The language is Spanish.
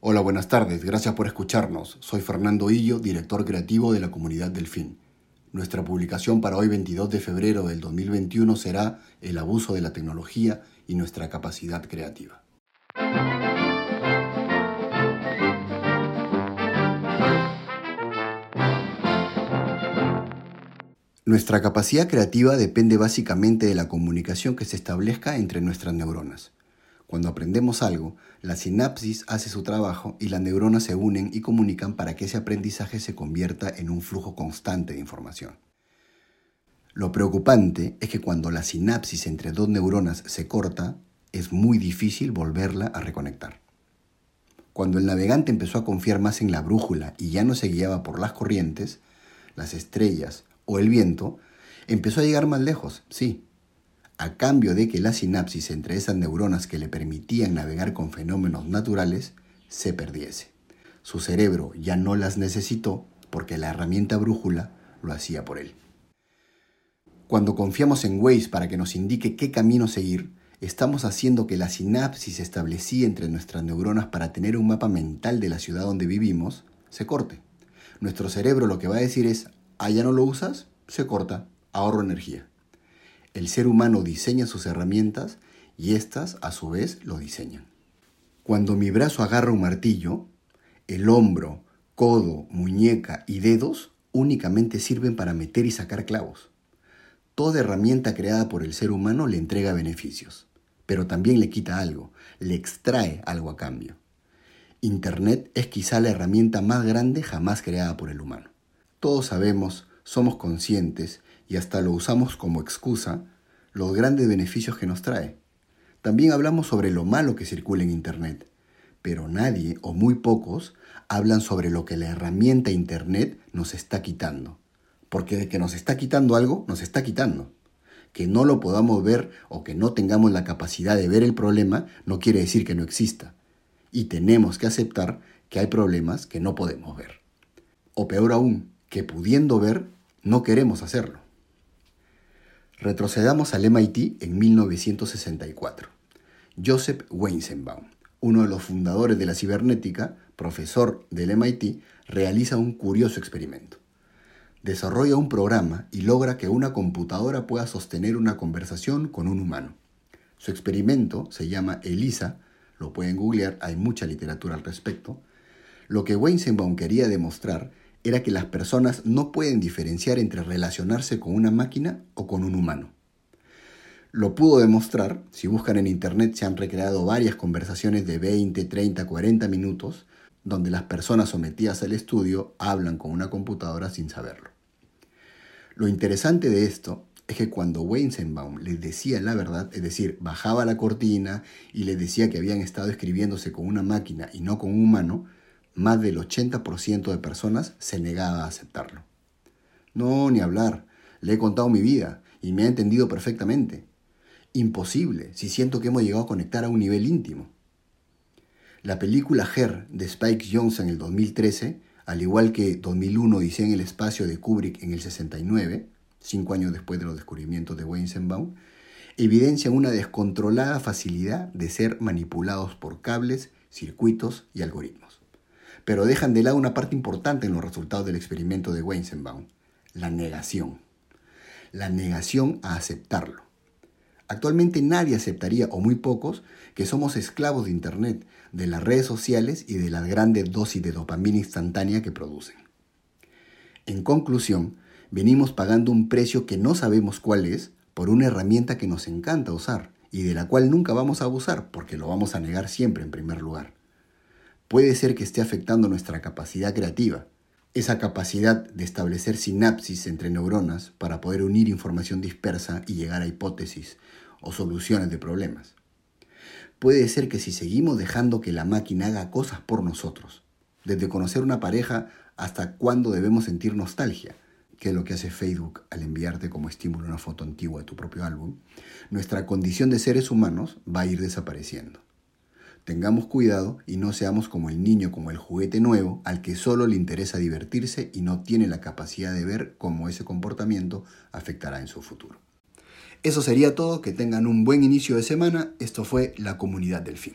Hola, buenas tardes, gracias por escucharnos. Soy Fernando Illo, director creativo de la comunidad Delfín. Nuestra publicación para hoy 22 de febrero del 2021 será El abuso de la tecnología y nuestra capacidad creativa. Nuestra capacidad creativa depende básicamente de la comunicación que se establezca entre nuestras neuronas. Cuando aprendemos algo, la sinapsis hace su trabajo y las neuronas se unen y comunican para que ese aprendizaje se convierta en un flujo constante de información. Lo preocupante es que cuando la sinapsis entre dos neuronas se corta, es muy difícil volverla a reconectar. Cuando el navegante empezó a confiar más en la brújula y ya no se guiaba por las corrientes, las estrellas o el viento, empezó a llegar más lejos, sí, a cambio de que la sinapsis entre esas neuronas que le permitían navegar con fenómenos naturales se perdiese. Su cerebro ya no las necesitó porque la herramienta brújula lo hacía por él. Cuando confiamos en Waze para que nos indique qué camino seguir, estamos haciendo que la sinapsis establecida entre nuestras neuronas para tener un mapa mental de la ciudad donde vivimos se corte. Nuestro cerebro lo que va a decir es, ah, ya no lo usas, se corta, ahorro energía. El ser humano diseña sus herramientas y éstas a su vez lo diseñan. Cuando mi brazo agarra un martillo, el hombro, codo, muñeca y dedos únicamente sirven para meter y sacar clavos. Toda herramienta creada por el ser humano le entrega beneficios, pero también le quita algo, le extrae algo a cambio. Internet es quizá la herramienta más grande jamás creada por el humano. Todos sabemos, somos conscientes y hasta lo usamos como excusa los grandes beneficios que nos trae. También hablamos sobre lo malo que circula en Internet, pero nadie o muy pocos hablan sobre lo que la herramienta Internet nos está quitando. Porque de que nos está quitando algo, nos está quitando. Que no lo podamos ver o que no tengamos la capacidad de ver el problema no quiere decir que no exista. Y tenemos que aceptar que hay problemas que no podemos ver. O peor aún, que pudiendo ver, no queremos hacerlo. Retrocedamos al MIT en 1964. Joseph Weizenbaum, uno de los fundadores de la cibernética, profesor del MIT, realiza un curioso experimento. Desarrolla un programa y logra que una computadora pueda sostener una conversación con un humano. Su experimento se llama ELISA, lo pueden googlear, hay mucha literatura al respecto. Lo que Weizenbaum quería demostrar era que las personas no pueden diferenciar entre relacionarse con una máquina o con un humano. Lo pudo demostrar, si buscan en internet se han recreado varias conversaciones de 20, 30, 40 minutos donde las personas sometidas al estudio hablan con una computadora sin saberlo. Lo interesante de esto es que cuando Weizenbaum les decía la verdad, es decir, bajaba la cortina y les decía que habían estado escribiéndose con una máquina y no con un humano, más del 80% de personas se negaba a aceptarlo. No, ni hablar. Le he contado mi vida y me ha entendido perfectamente. Imposible si siento que hemos llegado a conectar a un nivel íntimo. La película Her de Spike Jonze en el 2013, al igual que 2001 Dice en el espacio de Kubrick en el 69, cinco años después de los descubrimientos de Weizenbaum, evidencian una descontrolada facilidad de ser manipulados por cables, circuitos y algoritmos pero dejan de lado una parte importante en los resultados del experimento de Weizenbaum, la negación. La negación a aceptarlo. Actualmente nadie aceptaría, o muy pocos, que somos esclavos de Internet, de las redes sociales y de las grandes dosis de dopamina instantánea que producen. En conclusión, venimos pagando un precio que no sabemos cuál es por una herramienta que nos encanta usar y de la cual nunca vamos a abusar porque lo vamos a negar siempre en primer lugar puede ser que esté afectando nuestra capacidad creativa, esa capacidad de establecer sinapsis entre neuronas para poder unir información dispersa y llegar a hipótesis o soluciones de problemas. Puede ser que si seguimos dejando que la máquina haga cosas por nosotros, desde conocer una pareja hasta cuándo debemos sentir nostalgia, que es lo que hace Facebook al enviarte como estímulo una foto antigua de tu propio álbum, nuestra condición de seres humanos va a ir desapareciendo. Tengamos cuidado y no seamos como el niño, como el juguete nuevo, al que solo le interesa divertirse y no tiene la capacidad de ver cómo ese comportamiento afectará en su futuro. Eso sería todo, que tengan un buen inicio de semana. Esto fue la comunidad del fin.